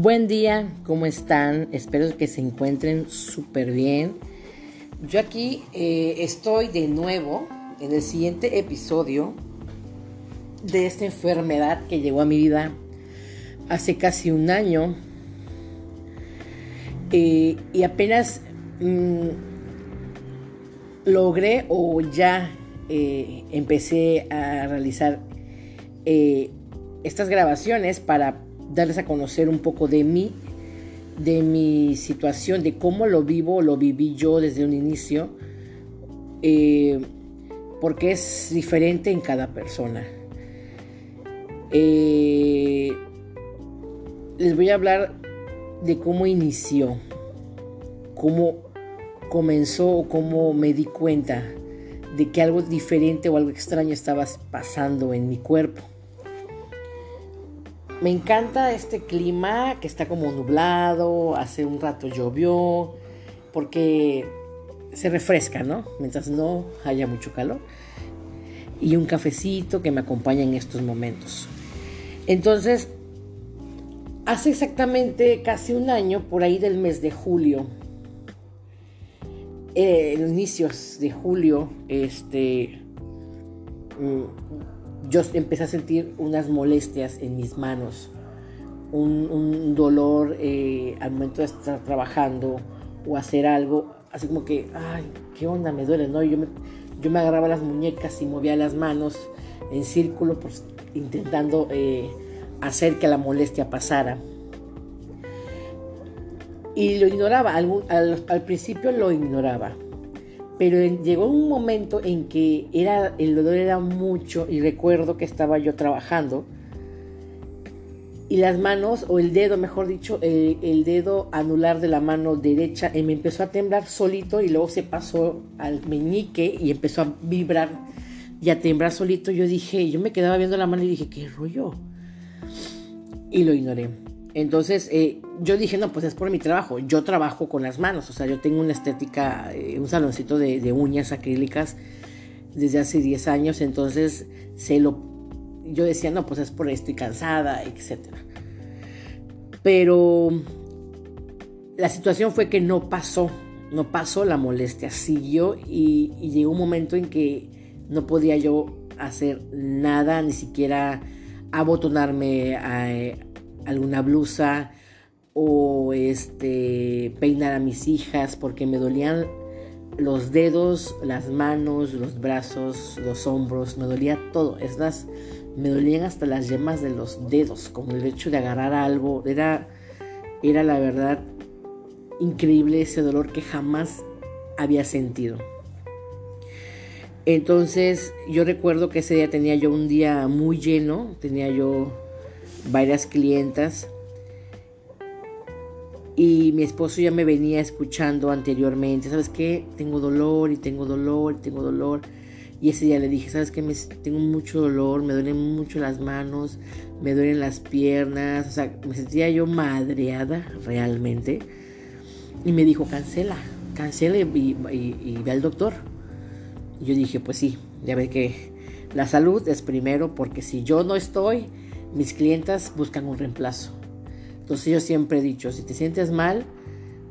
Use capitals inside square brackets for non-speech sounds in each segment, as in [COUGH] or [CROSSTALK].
Buen día, ¿cómo están? Espero que se encuentren súper bien. Yo aquí eh, estoy de nuevo en el siguiente episodio de esta enfermedad que llegó a mi vida hace casi un año eh, y apenas mm, logré o ya eh, empecé a realizar estas grabaciones para darles a conocer un poco de mí, de mi situación, de cómo lo vivo, lo viví yo desde un inicio, eh, porque es diferente en cada persona. Eh, les voy a hablar de cómo inició, cómo comenzó o cómo me di cuenta de que algo diferente o algo extraño estaba pasando en mi cuerpo. Me encanta este clima que está como nublado, hace un rato llovió, porque se refresca, ¿no? Mientras no haya mucho calor. Y un cafecito que me acompaña en estos momentos. Entonces, hace exactamente casi un año, por ahí del mes de julio, eh, inicios de julio, este, mm, yo empecé a sentir unas molestias en mis manos, un, dolor eh, al momento de estar trabajando o hacer algo, así como que, ay, ¿qué onda? Me duele, ¿no? Yo me, yo me agarraba las muñecas y movía las manos en círculo, pues intentando eh, hacer que la molestia pasara. Y lo ignoraba, al principio lo ignoraba pero llegó un momento en que era, el dolor era mucho y recuerdo que estaba yo trabajando y las manos, o el dedo, mejor dicho, el, dedo anular de la mano derecha eh, me empezó a temblar solito y luego se pasó al meñique y empezó a vibrar y a temblar solito. Yo dije, yo me quedaba viendo la mano y dije, ¿qué rollo? Y lo ignoré. Entonces eh, yo dije, no, pues es por mi trabajo. Yo trabajo con las manos, o sea, yo tengo una estética, eh, un saloncito de, uñas acrílicas desde hace 10 años, entonces se lo, yo decía, no, pues es por estoy cansada, etc. Pero la situación fue que no pasó, no pasó la molestia, siguió y, y llegó un momento en que no podía yo hacer nada, ni siquiera abotonarme a eh, alguna blusa o este peinar a mis hijas porque me dolían los dedos, las manos, los brazos, los hombros, me dolía todo. Es más, me dolían hasta las yemas de los dedos, como el hecho de agarrar algo. Era, era la verdad increíble ese dolor que jamás había sentido. Entonces yo recuerdo que ese día tenía yo un día muy lleno, tenía yo varias clientas y mi esposo ya me venía escuchando anteriormente, ¿sabes qué? Tengo dolor y tengo dolor y tengo dolor. Y ese día le dije, ¿sabes qué? Me, tengo mucho dolor, me duelen mucho las manos, me duelen las piernas, o sea, me sentía yo madreada realmente. Y me dijo, cancela, cancela y, ve al doctor. Y yo dije, pues sí, ya ve que la salud es primero, porque si yo no estoy, mis clientas buscan un reemplazo. Entonces yo siempre he dicho, si te sientes mal,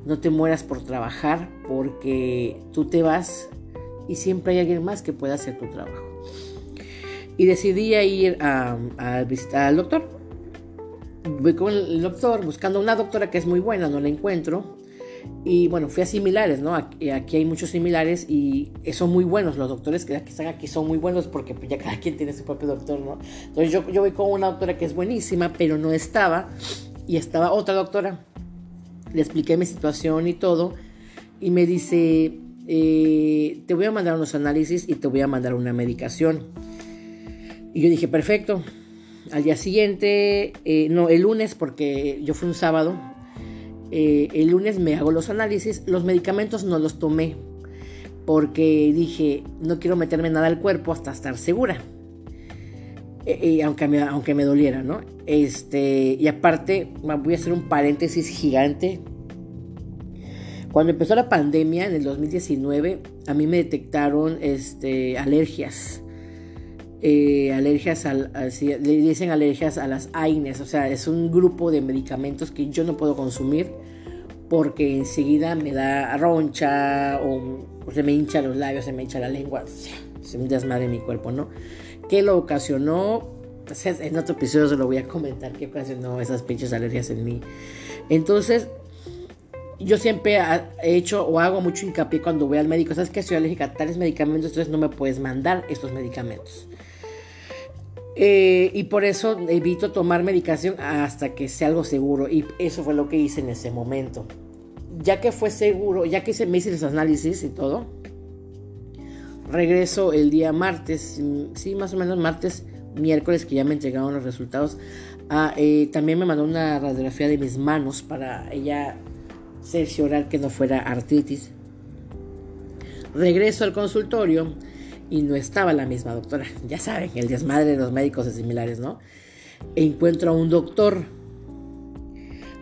no te mueras por trabajar porque tú te vas y siempre hay alguien más que pueda hacer tu trabajo. Y decidí ir a, visitar al doctor. Voy con el doctor buscando una doctora que es muy buena, no la encuentro. Y bueno, fui a similares, ¿no? Aquí, hay muchos similares y son muy buenos. Los doctores que están aquí son muy buenos porque pues, ya cada quien tiene su propio doctor, ¿no? Entonces yo, yo voy con una doctora que es buenísima, pero no estaba. Y estaba otra doctora. Le expliqué mi situación y todo. Y me dice, eh, te voy a mandar unos análisis y te voy a mandar una medicación. Y yo dije, perfecto. Al día siguiente, eh, no, el lunes, porque yo fui un sábado, eh, el lunes me hago los análisis, los medicamentos no los tomé porque dije, no quiero meterme nada al cuerpo hasta estar segura. E, aunque, me, aunque me doliera, ¿no? Este, y aparte, voy a hacer un paréntesis gigante. Cuando empezó la pandemia en el 2019, a mí me detectaron este, alergias. Eh, alergias al, le dicen alergias a las AINES, o sea, es un grupo de medicamentos que yo no puedo consumir porque enseguida me da roncha o, se me hincha los labios, se me hincha la lengua, se me desmadre mi cuerpo, ¿no? ¿Qué lo ocasionó? Pues en otro episodio se lo voy a comentar qué ocasionó esas pinches alergias en mí. Entonces, yo siempre he hecho o hago mucho hincapié cuando voy al médico, sabes que soy alérgica a tales medicamentos, entonces no me puedes mandar estos medicamentos. Eh, y por eso evito tomar medicación hasta que sea algo seguro. Y eso fue lo que hice en ese momento. Ya que fue seguro, ya que hice, me hice los análisis y todo, regreso el día martes, sí, más o menos martes, miércoles, que ya me entregaron los resultados. Ah, eh, también me mandó una radiografía de mis manos para ella cerciorar que no fuera artritis. Regreso al consultorio y no estaba la misma doctora. Ya saben, el desmadre de los médicos es similares, ¿no? encuentro a un doctor.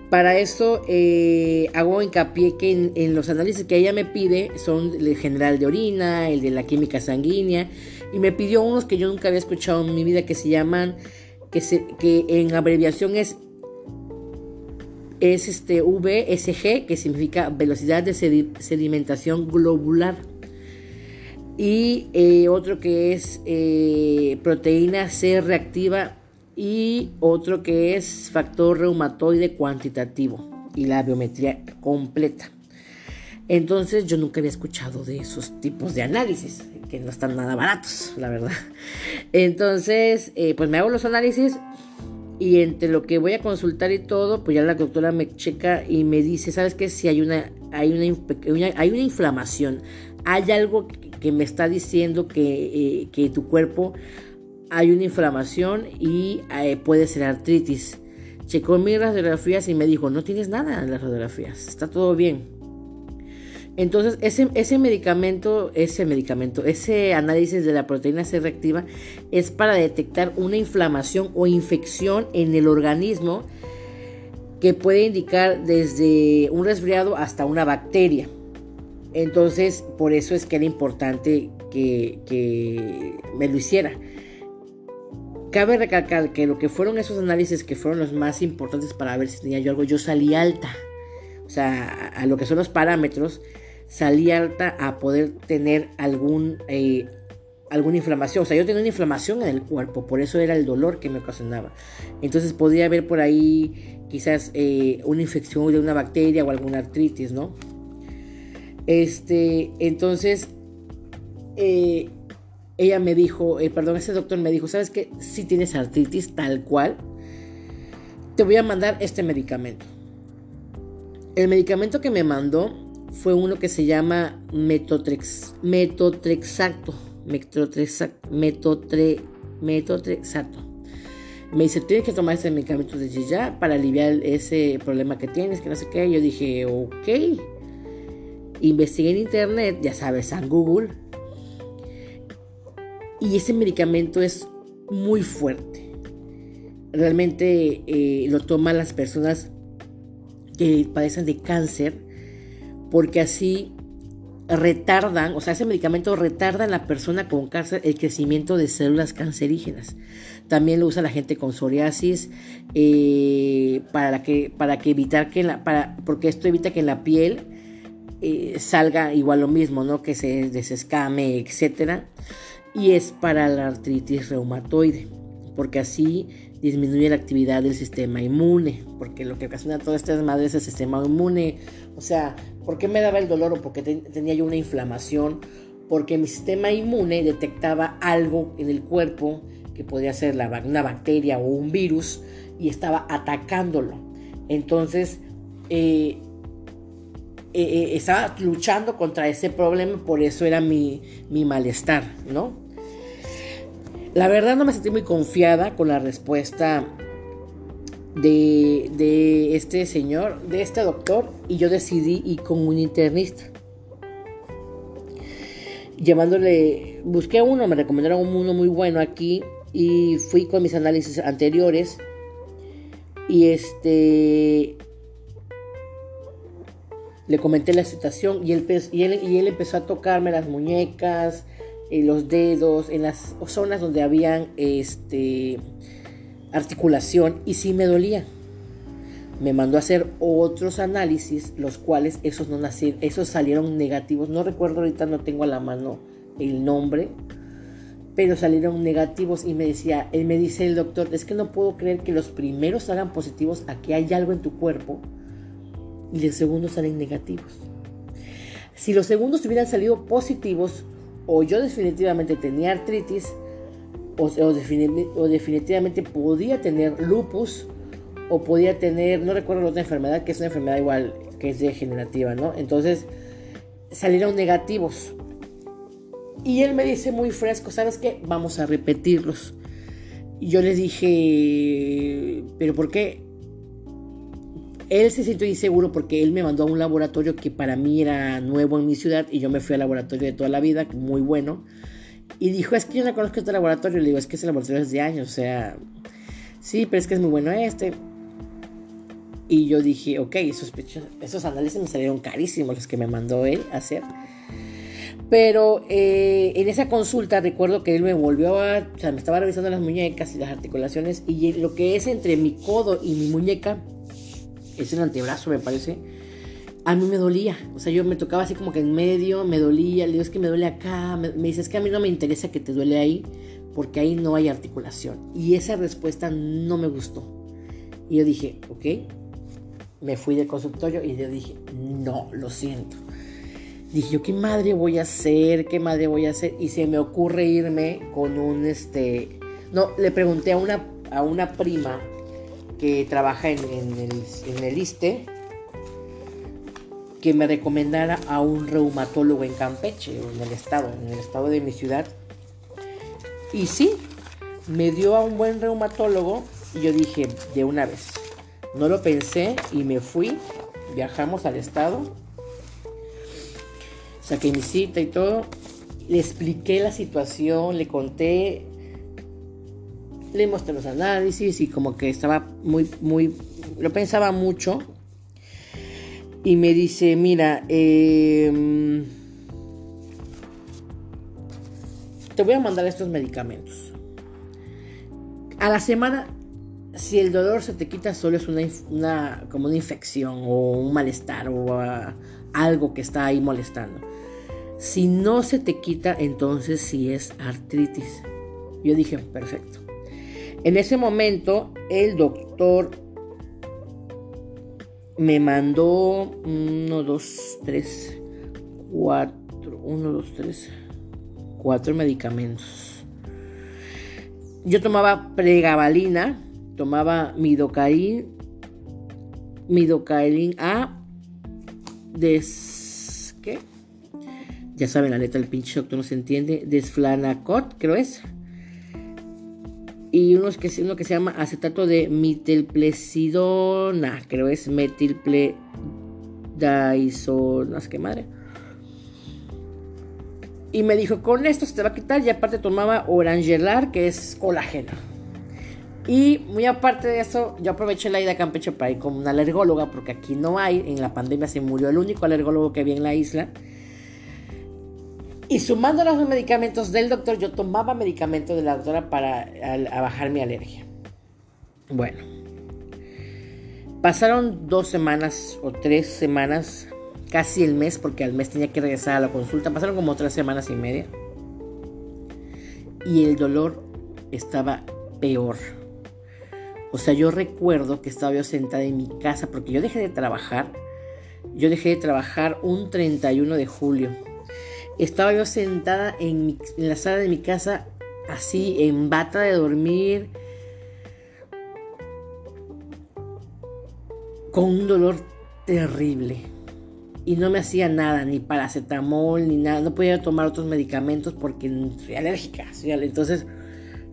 Para eso eh, hago hincapié que en, los análisis que ella me pide son el general de orina, el de la química sanguínea, y me pidió unos que yo nunca había escuchado en mi vida que se llaman, que, se, que en abreviación es es este VSG, que significa velocidad de sedimentación globular y eh, otro que es eh, proteína C reactiva y otro que es factor reumatoide cuantitativo y la biometría completa. Entonces yo nunca había escuchado de esos tipos de análisis, que no están nada baratos, la verdad. Entonces, eh, pues me hago los análisis y entre lo que voy a consultar y todo, pues ya la doctora me checa y me dice, ¿sabes qué? Si hay una, hay una, hay una inflamación, hay algo que me está diciendo que, eh, tu cuerpo hay una inflamación y eh, puede ser artritis. Checó mis radiografías y me dijo, no tienes nada en las radiografías, está todo bien. Entonces, ese, ese medicamento, ese medicamento, ese análisis de la proteína C reactiva es para detectar una inflamación o infección en el organismo que puede indicar desde un resfriado hasta una bacteria. Entonces, por eso es que era importante que, me lo hiciera. Cabe recalcar que lo que fueron esos análisis que fueron los más importantes para ver si tenía yo algo, yo salí alta. O sea, a, lo que son los parámetros, salí alta a poder tener algún, eh, alguna inflamación. O sea, yo tenía una inflamación en el cuerpo, por eso era el dolor que me ocasionaba. Entonces podría haber por ahí quizás eh, una infección de una bacteria o alguna artritis, ¿no? Este, entonces, eh, ella me dijo, perdón, ese doctor me dijo, ¿sabes qué? Si tienes artritis tal cual, te voy a mandar este medicamento. El medicamento que me mandó fue uno que se llama Metotrex, Metotrexato. Metotrexato. Metotre, metotrexato. Me dice, tienes que tomar este medicamento desde ya para aliviar ese problema que tienes, que no sé qué. Yo dije, ok. Investigué en internet, ya sabes, en Google. Y ese medicamento es muy fuerte. Realmente eh, lo toman las personas que padecen de cáncer porque así retardan, o sea, ese medicamento retarda en la persona con cáncer el crecimiento de células cancerígenas. También lo usa la gente con psoriasis eh, para que para que evitar que la para porque esto evita que en la piel eh, salga igual lo mismo, ¿no? Que se desescame, etcétera. Y es para la artritis reumatoide, porque así disminuye la actividad del sistema inmune, porque lo que ocasiona todas estas madres es el sistema inmune. O sea, ¿por qué me daba el dolor o porque tenía yo una inflamación? Porque mi sistema inmune detectaba algo en el cuerpo que podía ser la, una bacteria o un virus y estaba atacándolo. Entonces, eh, eh, eh, estaba luchando contra ese problema, por eso era mi, malestar, ¿no? La verdad no me sentí muy confiada con la respuesta de, de, este señor, de este doctor, y yo decidí ir con un internista. Llevándole, busqué uno, me recomendaron uno muy bueno aquí, y fui con mis análisis anteriores. Y este, le comenté la situación y él, y él, y él empezó a tocarme las muñecas, en los dedos, en las zonas donde habían este, articulación y sí me dolía. Me mandó a hacer otros análisis, los cuales esos no nacieron, esos salieron negativos. No recuerdo ahorita, no tengo a la mano el nombre, pero salieron negativos y me decía, él me dice el doctor, es que no puedo creer que los primeros salgan positivos a que hay algo en tu cuerpo y los segundos salen negativos. Si los segundos hubieran salido positivos, o yo definitivamente tenía artritis, o, definitivamente podía tener lupus, o podía tener, no recuerdo la otra enfermedad, que es una enfermedad igual, que es degenerativa, ¿no? Entonces, salieron negativos. Y él me dice muy fresco, ¿sabes qué? Vamos a repetirlos. Yo le dije, ¿pero por qué? Él se sintió inseguro porque él me mandó a un laboratorio que para mí era nuevo en mi ciudad y yo me fui al laboratorio de toda la vida, muy bueno. Y dijo, es que yo no conozco este laboratorio. Le digo, es que ese laboratorio es de años, o sea, sí, pero es que es muy bueno este. Y yo dije, ok, esos, análisis me salieron carísimos los que me mandó él hacer. Pero eh, en esa consulta recuerdo que él me volvió a, o sea, me estaba revisando las muñecas y las articulaciones y lo que es entre mi codo y mi muñeca, es el antebrazo me parece, a mí me dolía. O sea, yo me tocaba así como que en medio, me dolía, le digo, es que me duele acá, me, me dice, es que a mí no me interesa que te duele ahí, porque ahí no hay articulación. Y esa respuesta no me gustó. Y yo dije, ok, me fui del consultorio y yo dije, no, lo siento dije yo, ¿qué madre voy a hacer? ¿Qué madre voy a hacer? Y se me ocurre irme con un, este, no, le pregunté a una, a una prima que trabaja en, el, en el ISTE que me recomendara a un reumatólogo en Campeche, en el estado, en el estado de mi ciudad. Y sí, me dio a un buen reumatólogo y yo dije, de una vez. No lo pensé y me fui, viajamos al estado saqué mi cita y todo. Le expliqué la situación, le conté, le mostré los análisis y como que estaba muy, muy, lo pensaba mucho. Y me dice, mira, em, te voy a mandar estos medicamentos. A la semana, si el dolor se te quita, solo es una, como una infección o un malestar o ah, algo que está ahí molestando. Si no se te quita, entonces sí es artritis. Yo dije, perfecto. En ese momento, el doctor me mandó uno, dos, tres, cuatro, uno, dos, tres, cuatro medicamentos. Yo tomaba pregabalina, tomaba midocaín, midocaín A, des, ¿qué? Ya saben, la letra del pinche doctor no se entiende. Desflanacot, creo es. Y uno que, uno que se llama acetato de metilplecidona, creo es metilpledaisona, qué madre. Y me dijo, con esto se te va a quitar. Y aparte tomaba Orangelar, que es colágeno. Y muy aparte de eso, yo aproveché la ida a Campeche para ir con una alergóloga, porque aquí no hay. En la pandemia se murió el único alergólogo que había en la isla. Y sumando los medicamentos del doctor, yo tomaba medicamentos de la doctora para bajar mi alergia. Bueno, pasaron dos semanas o tres semanas, casi el mes, porque al mes tenía que regresar a la consulta. Pasaron como tres semanas y media. Y el dolor estaba peor. O sea, yo recuerdo que estaba yo sentada en mi casa porque yo dejé de trabajar. Yo dejé de trabajar un 31 de julio estaba yo sentada en, la sala de mi casa, así, en bata de dormir, con un dolor terrible. Y no me hacía nada, ni paracetamol, ni nada. No podía tomar otros medicamentos porque soy alérgica. entonces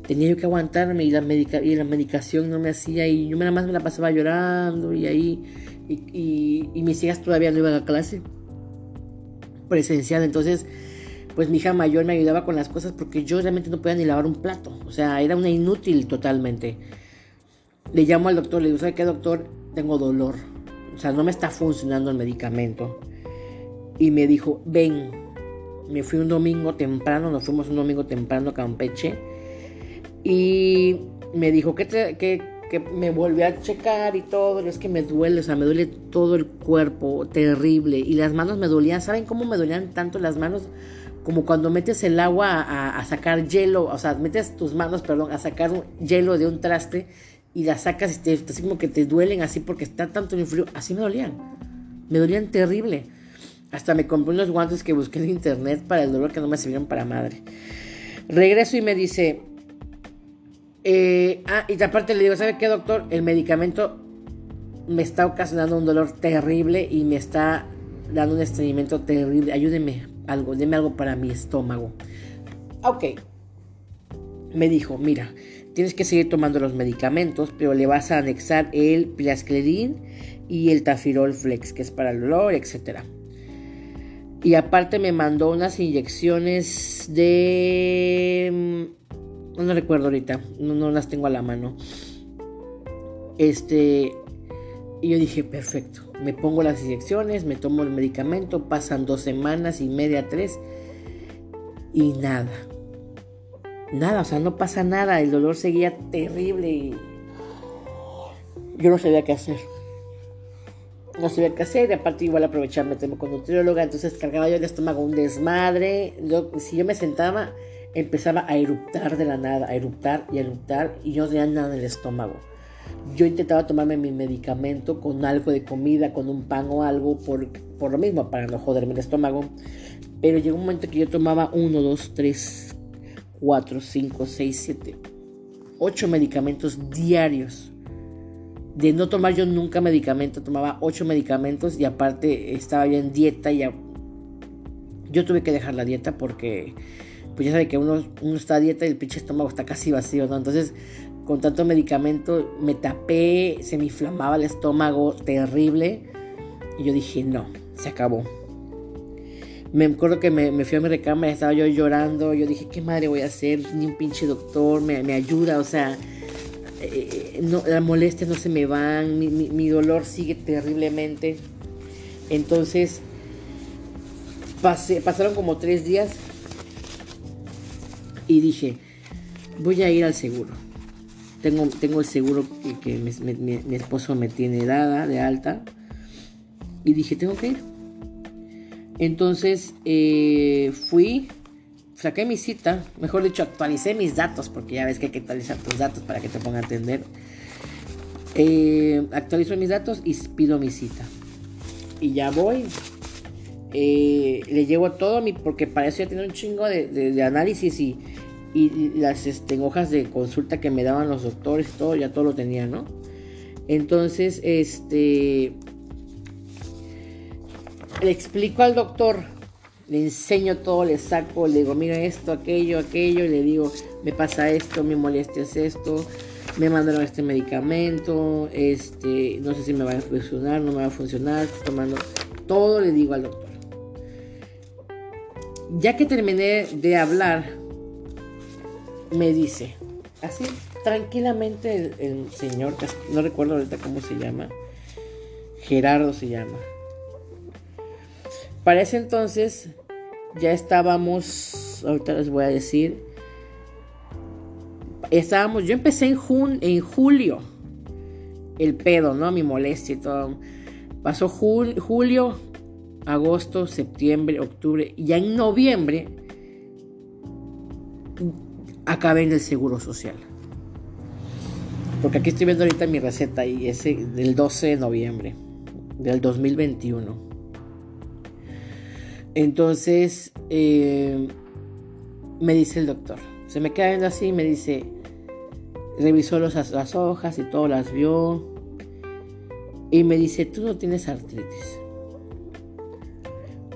tenía yo que aguantarme y la, y la medicación no me hacía. Y yo nada más me la pasaba llorando y ahí. Y, y mis hijas todavía no iban a clase presencial. Entonces, pues mi hija mayor me ayudaba con las cosas porque yo realmente no podía ni lavar un plato. O sea, era una inútil totalmente. Le llamo al doctor, le digo, ¿sabe qué doctor? Tengo dolor. O sea, no me está funcionando el medicamento. Y me dijo, ven, Me fui un domingo temprano, nos fuimos un domingo temprano a Campeche. Y me dijo que, que, que me volví a checar y todo. es que me duele, o sea, me duele todo el cuerpo, terrible. Y las manos me dolían. ¿Saben cómo me dolían tanto las manos? Como cuando metes el agua a, sacar hielo, o sea, metes tus manos, perdón, a sacar un hielo de un traste y las sacas y te, como que te duelen así porque está tanto en frío. Así me dolían. Me dolían terrible. Hasta me compré unos guantes que busqué en internet para el dolor que no me sirvieron para madre. Regreso y me dice, eh, ah, y aparte le digo, ¿sabe qué, doctor? El medicamento me está ocasionando un dolor terrible y me está dando un estreñimiento terrible. Ayúdeme algo, deme algo para mi estómago. Ok. Me dijo, mira, tienes que seguir tomando los medicamentos, pero le vas a anexar el Plasclerin y el Tafirol Flex, que es para el dolor, etcétera. Y aparte me mandó unas inyecciones de... No recuerdo ahorita, no, las tengo a la mano. Este... Y yo dije, perfecto. Me pongo las inyecciones, me tomo el medicamento, pasan dos semanas y media, tres. Y nada. Nada, o sea, no pasa nada. El dolor seguía terrible y yo no sabía qué hacer no sabía qué hacer, y aparte igual aprovechar meterme con nutrióloga, entonces cargaba yo el estómago un desmadre, si yo me sentaba empezaba a eruptar de la nada, a eruptar y a eruptar y yo no tenía nada en el estómago. Yo intentaba tomarme mi medicamento con algo de comida, con un pan o algo, por, por lo mismo, para no joderme el estómago. Pero llegó un momento que yo tomaba 1, 2, 3, 4, 5, 6, 7, 8 medicamentos diarios de no tomar yo nunca medicamento, tomaba ocho medicamentos y aparte estaba yo en dieta y ya... yo tuve que dejar la dieta porque pues ya sabe que uno, uno está a dieta y el pinche estómago está casi vacío, ¿no? Entonces con tanto medicamento me tapé, se me inflamaba el estómago terrible y yo dije no, se acabó. Me acuerdo que me, fui a mi recámara, estaba yo llorando, yo dije, ¿qué madre voy a hacer? Ni un pinche doctor me, me ayuda, o sea, eh, no, la molestia no se me van, mi, dolor sigue terriblemente. Entonces, pasé, pasaron como tres días y dije, voy a ir al seguro. Tengo, tengo el seguro que, mi, esposo me tiene dada de alta. Y dije, tengo que ir. Entonces eh, fui, saqué mi cita, mejor dicho, actualicé mis datos, porque ya ves que hay que actualizar tus datos para que te pongan a atender. Eh, actualizo mis datos y pido mi cita. Y ya voy. Eh, le llevo todo a mi, porque para eso ya tenía un chingo de, análisis y, las este, hojas de consulta que me daban los doctores, todo, ya todo lo tenía, ¿no? Entonces, este, le explico al doctor le enseño todo, le saco, le digo, mira esto, aquello, aquello, y le digo, me pasa esto, mi molestia es esto, me mandaron este medicamento, este, no sé si me va a funcionar, no me va a funcionar, estoy tomando, todo le digo al doctor. Ya que terminé de hablar, me dice, así tranquilamente el, señor, no recuerdo ahorita cómo se llama, Gerardo se llama. Para ese entonces ya estábamos, ahorita les voy a decir, estábamos, yo empecé en, en julio, el pedo, ¿no? Mi molestia y todo. Pasó julio, agosto, septiembre, octubre, y ya en noviembre acabé en el Seguro Social. Porque aquí estoy viendo ahorita mi receta y ese del 12 de noviembre del 2021. Entonces, eh, me dice el doctor, se me queda viendo así y me dice, revisó las hojas y todo las vio. Y me dice, tú no tienes artritis.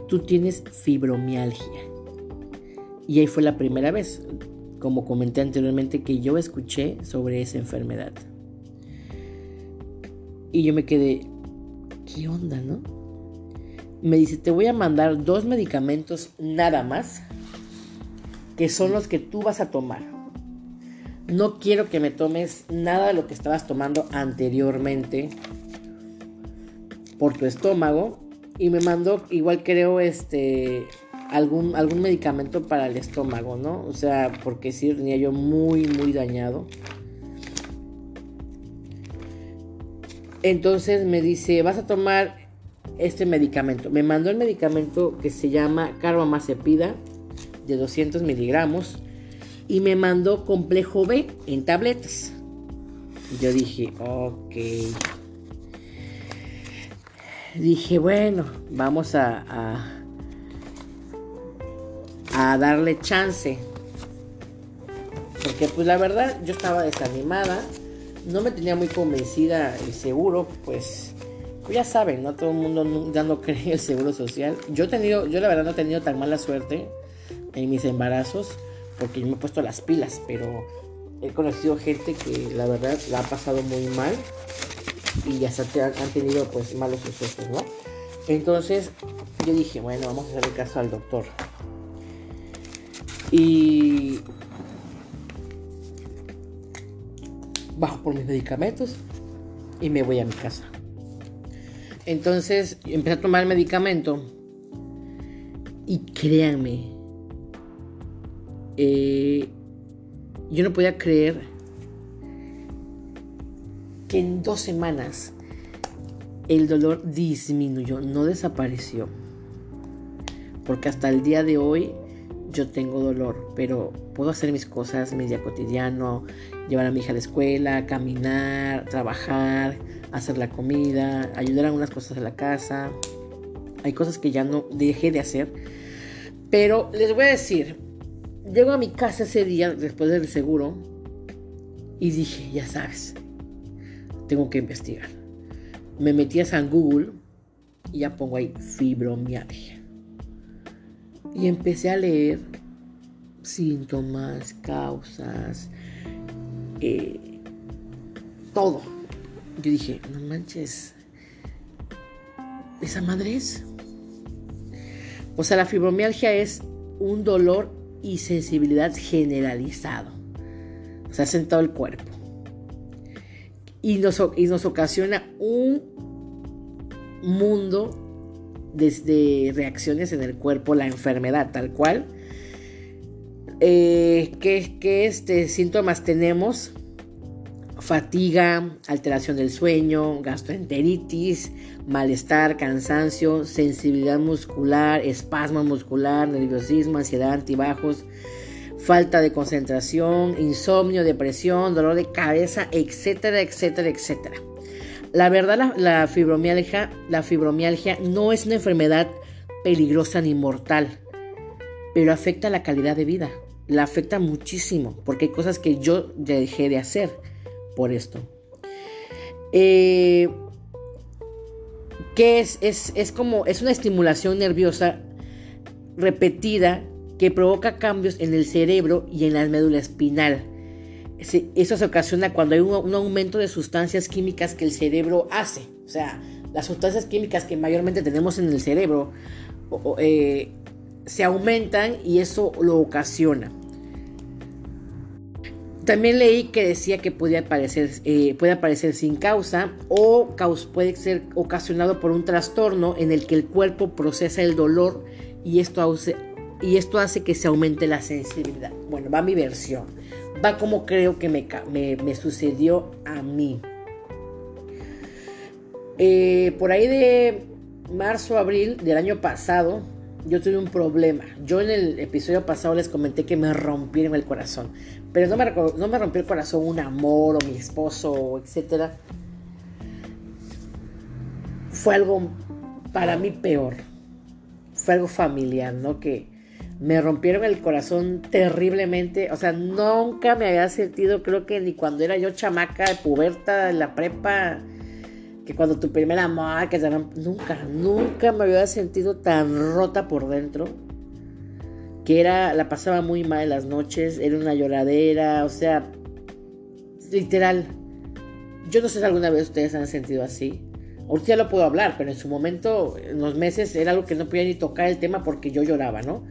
Tú tienes fibromialgia. Y ahí fue la primera vez, como comenté anteriormente, que yo escuché sobre esa enfermedad. Y yo me quedé, ¿qué onda, no? me dice, te voy a mandar dos medicamentos nada más, que son los que tú vas a tomar. No quiero que me tomes nada de lo que estabas tomando anteriormente por tu estómago. Y me mandó, igual creo, este, algún, algún medicamento para el estómago, ¿no? O sea, porque sí tenía yo muy, muy dañado. Entonces me dice, vas a tomar este medicamento. Me mandó el medicamento que se llama carbamazepida de 200 miligramos y me mandó complejo B en tabletas. Yo dije, ok. Dije, bueno, vamos a, a, darle chance. Porque pues la verdad yo estaba desanimada. No me tenía muy convencida el seguro, pues ya saben, no todo el mundo ya no [LAUGHS] cree el seguro social. Yo he tenido, yo la verdad no he tenido tan mala suerte en mis embarazos porque yo me he puesto las pilas, pero he conocido gente que la verdad la ha pasado muy mal y hasta han, han tenido pues malos sucesos, ¿no? Entonces yo dije, bueno, vamos a hacerle caso al doctor. Y bajo por mis medicamentos y me voy a mi casa. Entonces empecé a tomar el medicamento y créanme, eh, yo no podía creer en dos semanas el dolor disminuyó, no desapareció. Porque hasta el día de hoy yo tengo dolor, pero puedo hacer mis cosas, mi día cotidiano, llevar a mi hija a la escuela, caminar, trabajar, hacer la comida, ayudar a algunas cosas en la casa. Hay cosas que ya no dejé de hacer. Pero les voy a decir, llego a mi casa ese día después del seguro y dije, ya sabes, tengo que investigar. Me metí a San Google y ya pongo ahí fibromialgia. Y empecé a leer síntomas, causas, eh, todo. Yo dije, no manches, esa madre es. O sea, la fibromialgia es un dolor y sensibilidad generalizado. O sea, en todo el cuerpo. Y nos, ocasiona un mundo de, reacciones en el cuerpo, la enfermedad tal cual. Eh, ¿qué, ¿Qué este, síntomas tenemos? fatiga, alteración del sueño, gastroenteritis, malestar, cansancio, sensibilidad muscular, espasmo muscular, nerviosismo, ansiedad, antibajos, falta de concentración, insomnio, depresión, dolor de cabeza, etcétera, etcétera, etcétera. La verdad, la, fibromialgia, la fibromialgia no es una enfermedad peligrosa ni mortal, pero afecta la calidad de vida. La afecta muchísimo, porque hay cosas que yo dejé de hacer por esto. Eh, que es, es, como, es una estimulación nerviosa repetida que provoca cambios en el cerebro y en la médula espinal. Eso se ocasiona cuando hay un, aumento de sustancias químicas que el cerebro hace. O sea, las sustancias químicas que mayormente tenemos en el cerebro eh, se aumentan y eso lo ocasiona. También leí que decía que aparecer, eh, puede aparecer sin causa o puede ser ocasionado por un trastorno en el que el cuerpo procesa el dolor y esto, y esto hace que se aumente la sensibilidad. Bueno, va mi versión. Va como creo que me, me, sucedió a mí. Eh, por ahí de marzo, abril del año pasado, yo tuve un problema. Yo en el episodio pasado les comenté que me rompieron el corazón. Pero no me, no me rompió el corazón un amor o mi esposo, etc. Fue algo para mí peor. Fue algo familiar, ¿no? Que me rompieron el corazón terriblemente. O sea, nunca me había sentido, creo que ni cuando era yo chamaca, de puberta, en la prepa que cuando tu primera amor, que nunca, nunca me había sentido tan rota por dentro. Que era, la pasaba muy mal las noches, era una lloradera, o sea, literal. Yo no sé si alguna vez ustedes han sentido así. Ahorita ya lo puedo hablar, pero en su momento, en los meses, era algo que no podía ni tocar el tema porque yo lloraba, ¿no?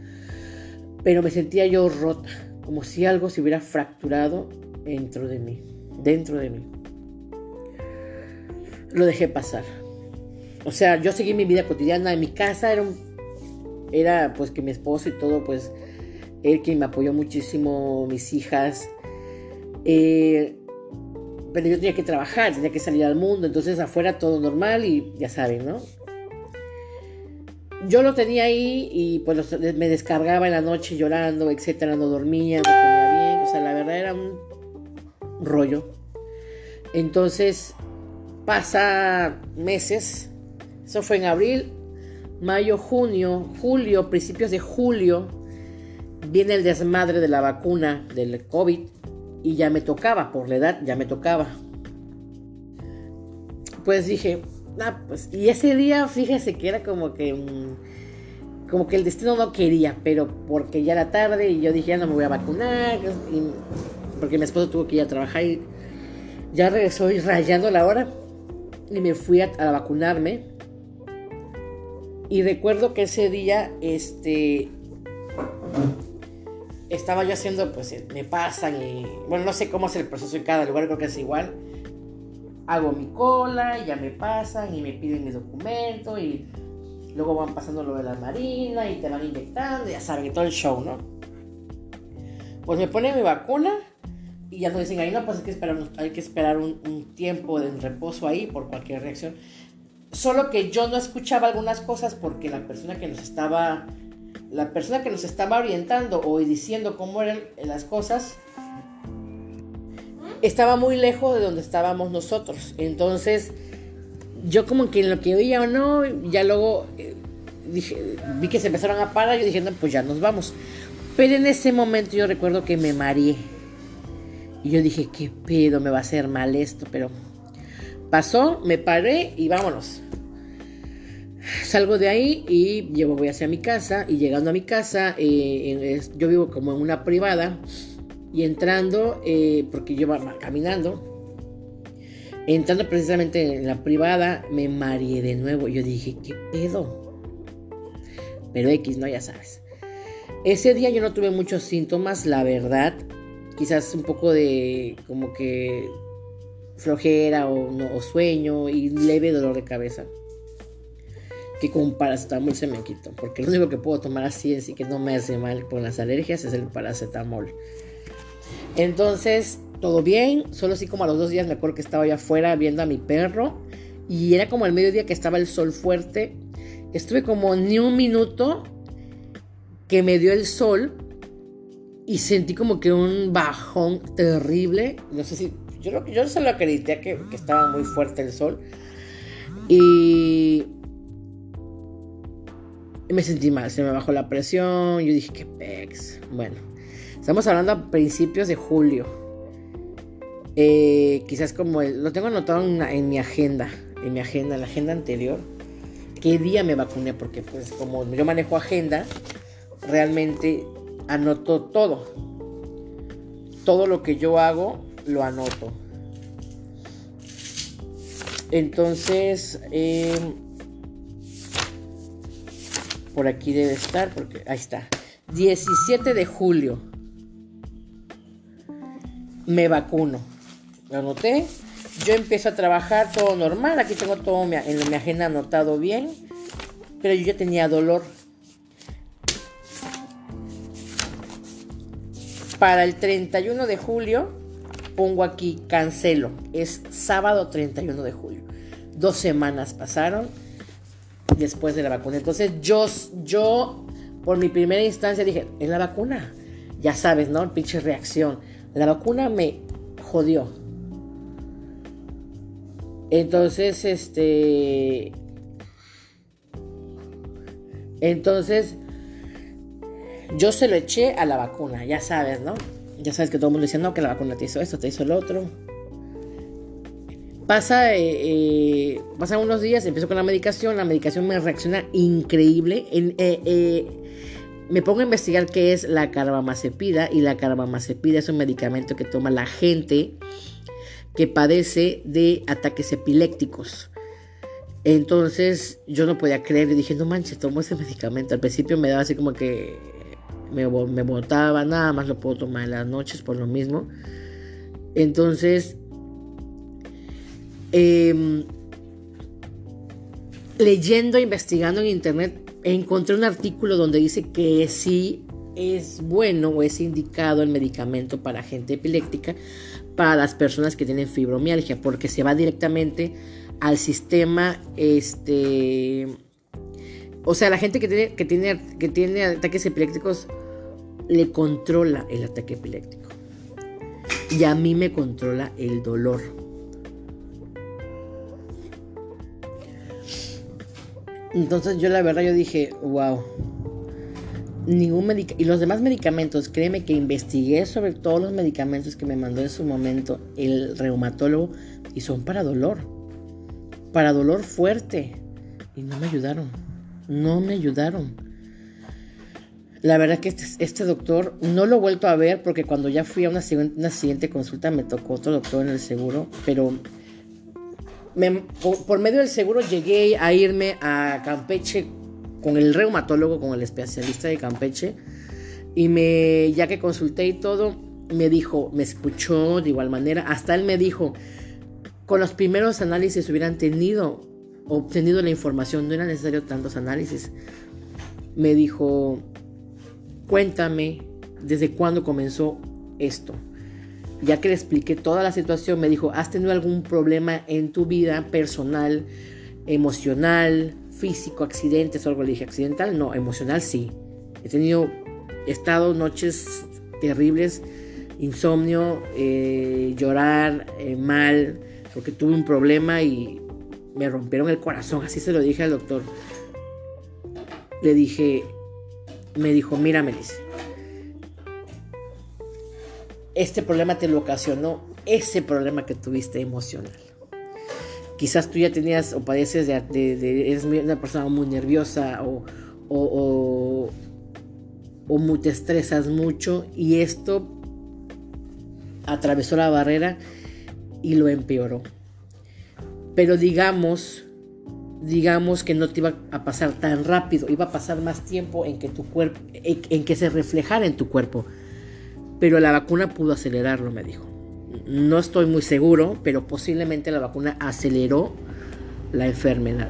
Pero me sentía yo rota, como si algo se hubiera fracturado dentro de mí, dentro de mí lo dejé pasar. O sea, yo seguí mi vida cotidiana en mi casa, era un era pues que mi esposo y todo, pues él quien me apoyó muchísimo, mis hijas. Eh, pero yo tenía que trabajar, tenía que salir al mundo, entonces afuera todo normal y ya saben, ¿no? Yo lo tenía ahí y pues me descargaba en la noche llorando, etcétera, no dormía, no comía bien, o sea, la verdad era un rollo. Entonces pasa meses, eso fue en abril, mayo, junio, julio, principios de julio, viene el desmadre de la vacuna del COVID y ya me tocaba, por la edad ya me tocaba. Pues dije, ah, pues, y ese día, fíjese que era como que, mm, como que el destino no quería, pero porque ya era tarde y yo dije, ya no me voy a vacunar, porque mi esposo tuvo que ir a trabajar y ya regresó y rayando la hora y me fui a, a vacunarme. Y recuerdo que ese día, este, estaba yo haciendo, pues me pasan y, bueno, no sé cómo es el proceso en cada lugar, creo que es igual. Hago mi cola y ya me pasan y me piden mi documento y luego van pasando lo de la marina y te van inyectando, ya saben, todo el show, ¿no? Pues me ponen mi vacuna y ya nos dicen ahí, no, pues hay que esperar, hay que esperar un, un tiempo de reposo ahí por cualquier reacción. Solo que yo no escuchaba algunas cosas porque la persona que nos estaba la persona que nos estaba orientando o diciendo cómo eran las cosas estaba muy lejos de donde estábamos nosotros. Entonces, yo como que en lo que oía o no, ya luego eh, dije, vi que se empezaron a parar, yo dije, no, pues ya nos vamos. Pero en ese momento yo recuerdo que me mareé. Y yo dije, qué pedo, me va a hacer mal esto, pero pasó, me paré y vámonos. Salgo de ahí y llevo, voy hacia mi casa y llegando a mi casa, eh, yo vivo como en una privada y entrando, eh, porque yo iba caminando, entrando precisamente en la privada, me mareé de nuevo. Yo dije, ¿qué pedo? Pero X, ¿no? Ya sabes. Ese día yo no tuve muchos síntomas, la verdad. Quizás un poco de como que flojera o, sueño y leve dolor de cabeza que con paracetamol se me quitó. Porque lo único que puedo tomar así es y que no me hace mal con las alergias es el paracetamol. Entonces, todo bien. Solo así como a los dos días me acuerdo que estaba allá afuera viendo a mi perro. Y era como el mediodía que estaba el sol fuerte. Estuve como ni un minuto que me dio el sol. Y sentí como que un bajón terrible. No sé si. Yo, yo se lo acredité que, que estaba muy fuerte el sol. Y y me sentí mal, se me bajó la presión. Yo dije, qué pex. Bueno, estamos hablando a principios de julio. Eh, quizás como lo tengo anotado en, mi agenda, en mi agenda, en la agenda anterior. ¿Qué día me vacuné? Porque pues como yo manejo agenda, realmente anoto todo. Todo lo que yo hago, lo anoto. Entonces, eh, por aquí debe estar, porque ahí está. 17 de julio. Me vacuno. Lo anoté. Yo empiezo a trabajar todo normal. Aquí tengo todo en mi agenda anotado bien. Pero yo ya tenía dolor. Para el 31 de julio pongo aquí cancelo. Es sábado 31 de julio. Dos semanas pasaron después de la vacuna. Entonces yo, yo por mi primera instancia dije, es la vacuna. Ya sabes, ¿no? Pinche reacción. La vacuna me jodió. Entonces, este... Entonces, yo se lo eché a la vacuna, ya sabes, ¿no? Ya sabes que todo el mundo dice, no, que la vacuna te hizo esto, te hizo lo otro. Pasa, eh, eh, pasan unos días, empiezo con la medicación, la medicación me reacciona increíble. En, eh, eh, me pongo a investigar qué es la carbamazepida y la carbamazepida es un medicamento que toma la gente que padece de ataques epilépticos. Entonces yo no podía creer y dije, no manches, tomo ese medicamento. Al principio me daba así como que me, botaba, nada más lo puedo tomar en las noches por lo mismo. Entonces Em, leyendo, investigando en internet, encontré un artículo donde dice que sí es bueno o es indicado el medicamento para gente epiléptica para las personas que tienen fibromialgia porque se va directamente al sistema este o sea la gente que tiene que tiene que tiene ataques epilépticos le controla el ataque epiléptico. Y a mí me controla el dolor entonces yo la verdad yo dije wow ningún medicamento. Y los demás medicamentos, créeme que investigué sobre todos los medicamentos que me mandó en su momento el reumatólogo y son para dolor. Para dolor fuerte. Y no me ayudaron. No me ayudaron. La verdad que este, este doctor no lo he vuelto a ver porque cuando ya fui a una, una siguiente consulta me tocó otro doctor en el seguro, pero por medio del seguro llegué a irme a Campeche con el reumatólogo, con el especialista de Campeche, y me, ya que consulté y todo, me dijo, me escuchó de igual manera, hasta él me dijo, con los primeros análisis hubieran tenido, obtenido la información, no era necesario tantos análisis. Me dijo, cuéntame desde cuándo comenzó esto. Ya que le expliqué toda la situación, me dijo, ¿has tenido algún problema en tu vida personal, emocional, físico, accidentes o algo. Le dije, accidental, no, emocional sí. He tenido, estado noches terribles, insomnio, eh, llorar eh, mal, porque tuve un problema y me rompieron el corazón. Así se lo dije al doctor. Le dije, me dijo, mira, Melissa, este problema te lo ocasionó ese problema que tuviste emocional. Quizás tú ya tenías o padeces de, eres una persona muy nerviosa o, o, o, te estresas mucho y esto atravesó la barrera y lo empeoró. Pero digamos, digamos que no te iba a pasar tan rápido, iba a pasar más tiempo en que tu cuerpo, en que se reflejara en tu cuerpo. Pero la vacuna pudo acelerarlo, me dijo. No estoy muy seguro, pero posiblemente la vacuna aceleró la enfermedad.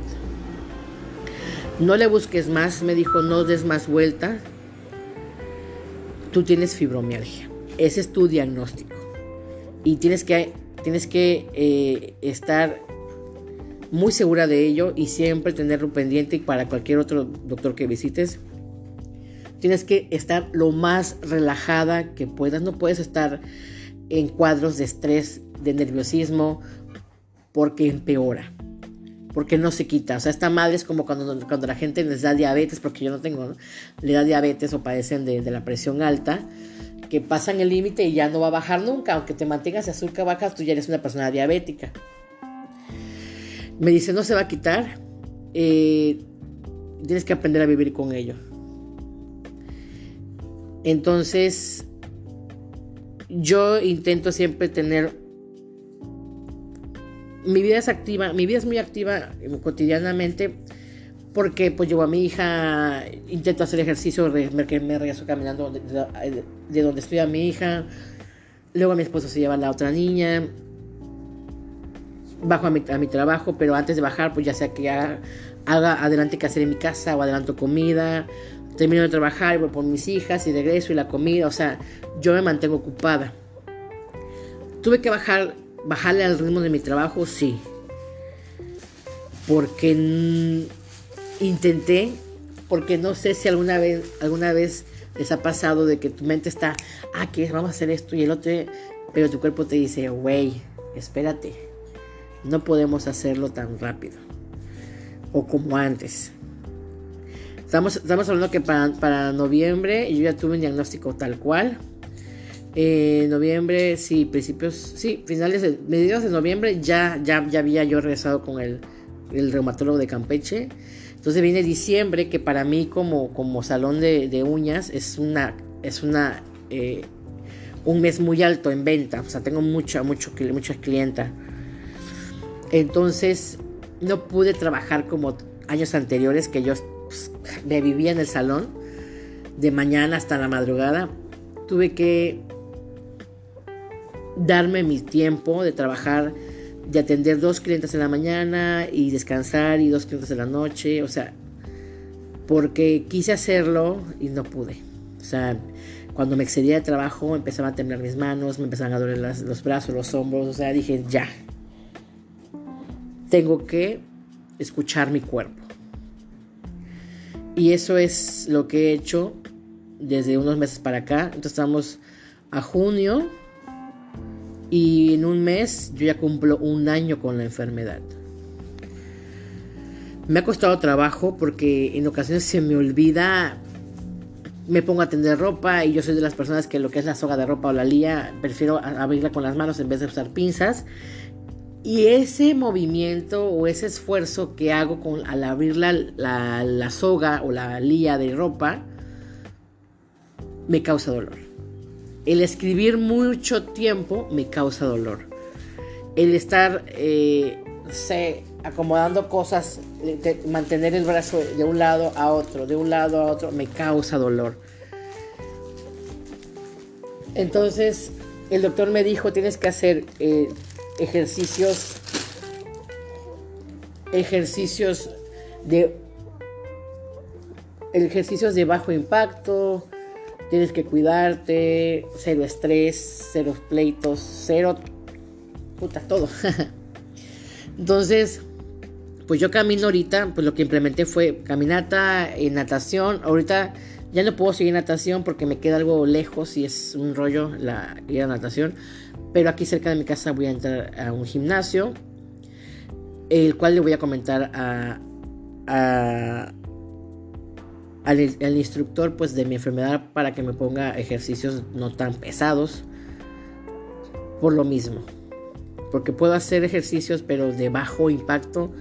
No le busques más, me dijo, no des más vuelta. Tú tienes fibromialgia. Ese es tu diagnóstico. Y tienes que, tienes que eh, estar muy segura de ello y siempre tenerlo pendiente para cualquier otro doctor que visites. Tienes que estar lo más relajada que puedas. No puedes estar en cuadros de estrés, de nerviosismo, porque empeora, porque no se quita. O sea, esta madre es como cuando, cuando la gente les da diabetes, porque yo no tengo, le da diabetes o padecen de, la presión alta, que pasan el límite y ya no va a bajar nunca, aunque te mantengas de azúcar baja, tú ya eres una persona diabética. Me dice, no se va a quitar, eh, tienes que aprender a vivir con ello. Entonces, yo intento siempre tener... Mi vida es activa, mi vida es muy activa cotidianamente porque pues llevo a mi hija, intento hacer ejercicio, que me regreso caminando de, donde estoy a mi hija, luego a mi esposo se lleva a la otra niña, bajo a mi, a mi, trabajo, pero antes de bajar pues ya sea que haga, haga adelante que hacer en mi casa o adelanto comida, termino de trabajar, voy por mis hijas y regreso y la comida, o sea, yo me mantengo ocupada. Tuve que bajar, bajarle al ritmo de mi trabajo, sí. Porque intenté, porque no sé si alguna vez, alguna vez les ha pasado de que tu mente está, ah, que vamos a hacer esto y el otro, pero tu cuerpo te dice, güey, espérate, no podemos hacerlo tan rápido o como antes. Estamos, hablando que para, noviembre yo ya tuve un diagnóstico tal cual. Eh, noviembre, sí, principios, sí, finales de, mediados de noviembre ya, ya, ya había yo regresado con el, reumatólogo de Campeche. Entonces viene diciembre, que para mí como, como salón de, uñas es una, es una, eh, un mes muy alto en venta. O sea, tengo mucha, mucho, muchas clientas. Entonces no pude trabajar como años anteriores que yo me vivía en el salón de mañana hasta la madrugada. Tuve que darme mi tiempo de trabajar, de atender dos clientes en la mañana y descansar y dos clientes en la noche. O sea, porque quise hacerlo y no pude. O sea, cuando me excedía de trabajo empezaban a temblar mis manos, me empezaban a doler los brazos, los hombros, o sea, dije, ya, tengo que escuchar mi cuerpo. Y eso es lo que he hecho desde unos meses para acá. Entonces estamos a junio y en un mes yo ya cumplo un año con la enfermedad. Me ha costado trabajo porque en ocasiones se me olvida, me pongo a tender ropa y yo soy de las personas que lo que es la soga de ropa o la lía, prefiero abrirla con las manos en vez de usar pinzas. Y ese movimiento o ese esfuerzo que hago con, al abrir la, la soga o la lía de ropa me causa dolor. El escribir mucho tiempo me causa dolor. El estar, eh, acomodando cosas, mantener el brazo de un lado a otro, de un lado a otro, me causa dolor. Entonces, el doctor me dijo, tienes que hacer eh, ejercicios, ejercicios de, ejercicios de bajo impacto, Tienes que cuidarte, cero estrés, cero pleitos, cero... Puta, todo. [LAUGHS] Entonces, pues yo camino ahorita, pues lo que implementé fue caminata, en natación. Ahorita ya no puedo seguir natación porque me queda algo lejos y es un rollo la ir a natación. Pero aquí cerca de mi casa voy a entrar a un gimnasio, el cual le voy a comentar a, a, al, instructor pues de mi enfermedad para que me ponga ejercicios no tan pesados por lo mismo. Porque puedo hacer ejercicios pero de bajo impacto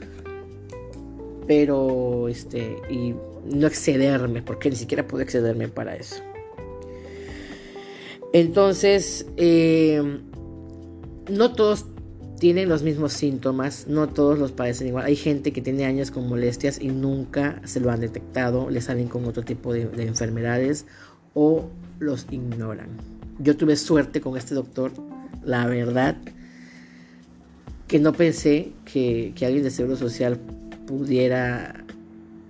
pero este y no excederme porque ni siquiera puedo excederme para eso entonces eh, no todos tienen los mismos síntomas, no todos los padecen igual. Hay gente que tiene años con molestias y nunca se lo han detectado, le salen con otro tipo de, enfermedades o los ignoran. Yo tuve suerte con este doctor, la verdad, que no pensé que, que alguien de Seguro Social pudiera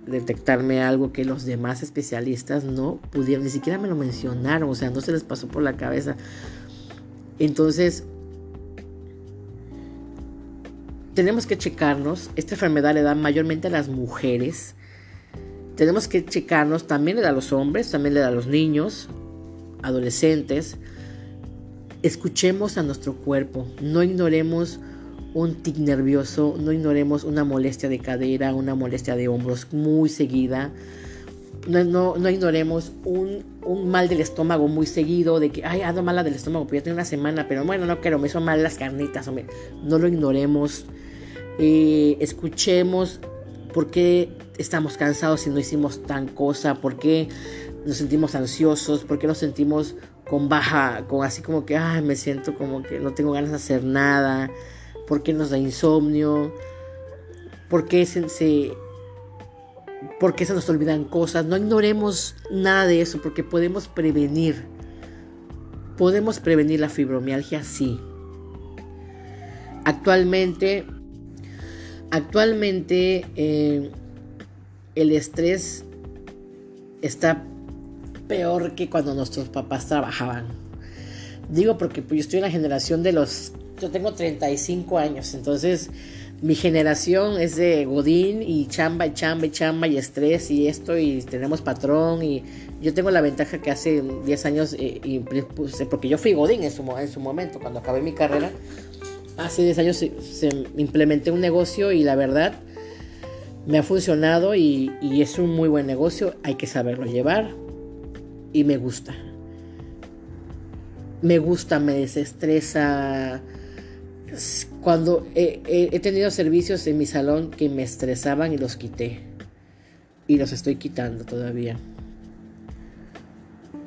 detectarme algo que los demás especialistas no pudieron, ni siquiera me lo mencionaron, o sea, no se les pasó por la cabeza. Entonces, tenemos que checarnos. Esta enfermedad le da mayormente a las mujeres. Tenemos que checarnos. También le da a los hombres, también le da a los niños, adolescentes. Escuchemos a nuestro cuerpo. No ignoremos un tic nervioso. No ignoremos una molestia de cadera, una molestia de hombros muy seguida. No, no, ignoremos un, un, mal del estómago muy seguido, de que, ay, ando mala del estómago, pues ya tengo una semana, pero bueno, no quiero, me son mal las carnitas, hombre. No lo ignoremos. Eh, escuchemos por qué estamos cansados y no hicimos tan cosa, por qué nos sentimos ansiosos, por qué nos sentimos con baja, con así como que, ay, me siento como que no tengo ganas de hacer nada, por qué nos da insomnio, por qué se, por qué nos olvidan cosas. No ignoremos nada de eso porque podemos prevenir. Podemos prevenir la fibromialgia, sí. Actualmente Actualmente eh, el estrés está peor que cuando nuestros papás trabajaban. Digo porque pues, yo estoy en la generación de los... Yo tengo 35 años, entonces mi generación es de Godín y chamba y chamba y chamba y estrés y esto y tenemos patrón y yo tengo la ventaja que hace 10 años, eh, y, pues, porque yo fui Godín en su, en su momento, cuando acabé mi carrera, hace 10 años se, implementé un negocio y la verdad me ha funcionado y, es un muy buen negocio. Hay que saberlo llevar y me gusta. Me gusta, me desestresa. Cuando he, tenido servicios en mi salón que me estresaban y los quité. Y los estoy quitando todavía.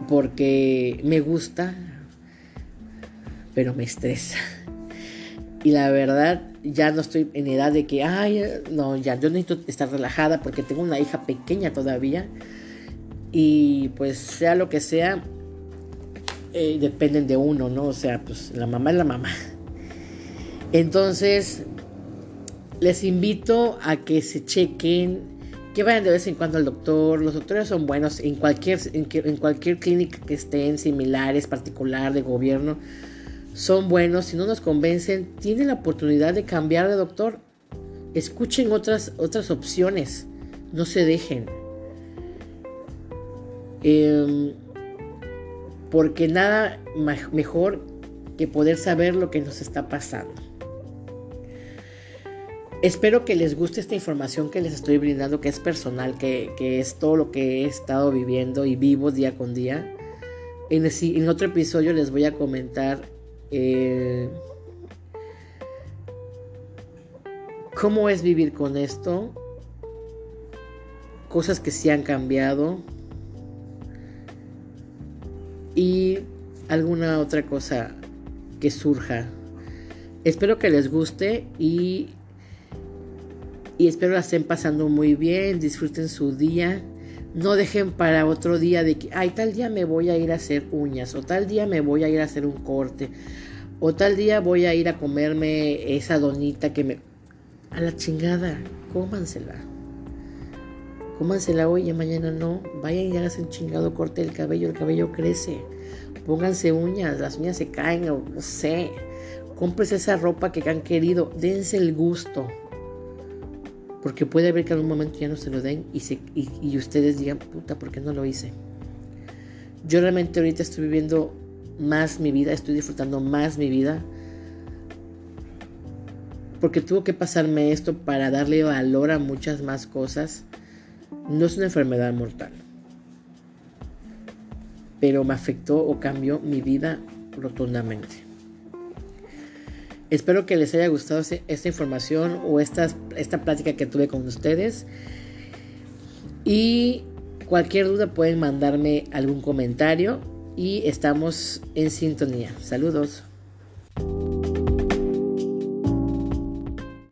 Porque me gusta, pero me estresa. Y la verdad, ya no estoy en edad de que, ay, no, ya, yo necesito estar relajada porque tengo una hija pequeña todavía. Y pues sea lo que sea, eh, dependen de uno, ¿no? O sea, pues la mamá es la mamá. Entonces, les invito a que se chequen, que vayan de vez en cuando al doctor. Los doctores son buenos en cualquier, en, cualquier clínica que estén, similares, particular, de gobierno. Son buenos. Si no nos convencen, tienen la oportunidad de cambiar de doctor. Escuchen otras, otras opciones. No se dejen. Em, porque nada mejor que poder saber lo que nos está pasando. Espero que les guste esta información que les estoy brindando, que es personal, que, es todo lo que he estado viviendo y vivo día con día. En, otro episodio les voy a comentar eh, cómo es vivir con esto, cosas que se han cambiado y alguna otra cosa que surja. Espero que les guste y y espero la estén pasando muy bien, disfruten su día. No dejen para otro día de que, ay, tal día me voy a ir a hacer uñas, o tal día me voy a ir a hacer un corte, o tal día voy a ir a comerme esa donita que me... A la chingada, cómansela. Cómansela hoy y mañana no. Vayan y hagan un chingado corte del cabello, el cabello crece. Pónganse uñas, las uñas se caen, o no sé. Cómprese esa ropa que han querido, dense el gusto. Porque puede haber que en algún momento ya no se lo den y, y, ustedes digan, puta, ¿por qué no lo hice? Yo realmente ahorita estoy viviendo más mi vida, estoy disfrutando más mi vida. Porque tuvo que pasarme esto para darle valor a muchas más cosas. No es una enfermedad mortal. Pero me afectó o cambió mi vida rotundamente. Espero que les haya gustado esta información o esta, esta plática que tuve con ustedes. Y cualquier duda pueden mandarme algún comentario y estamos en sintonía. Saludos.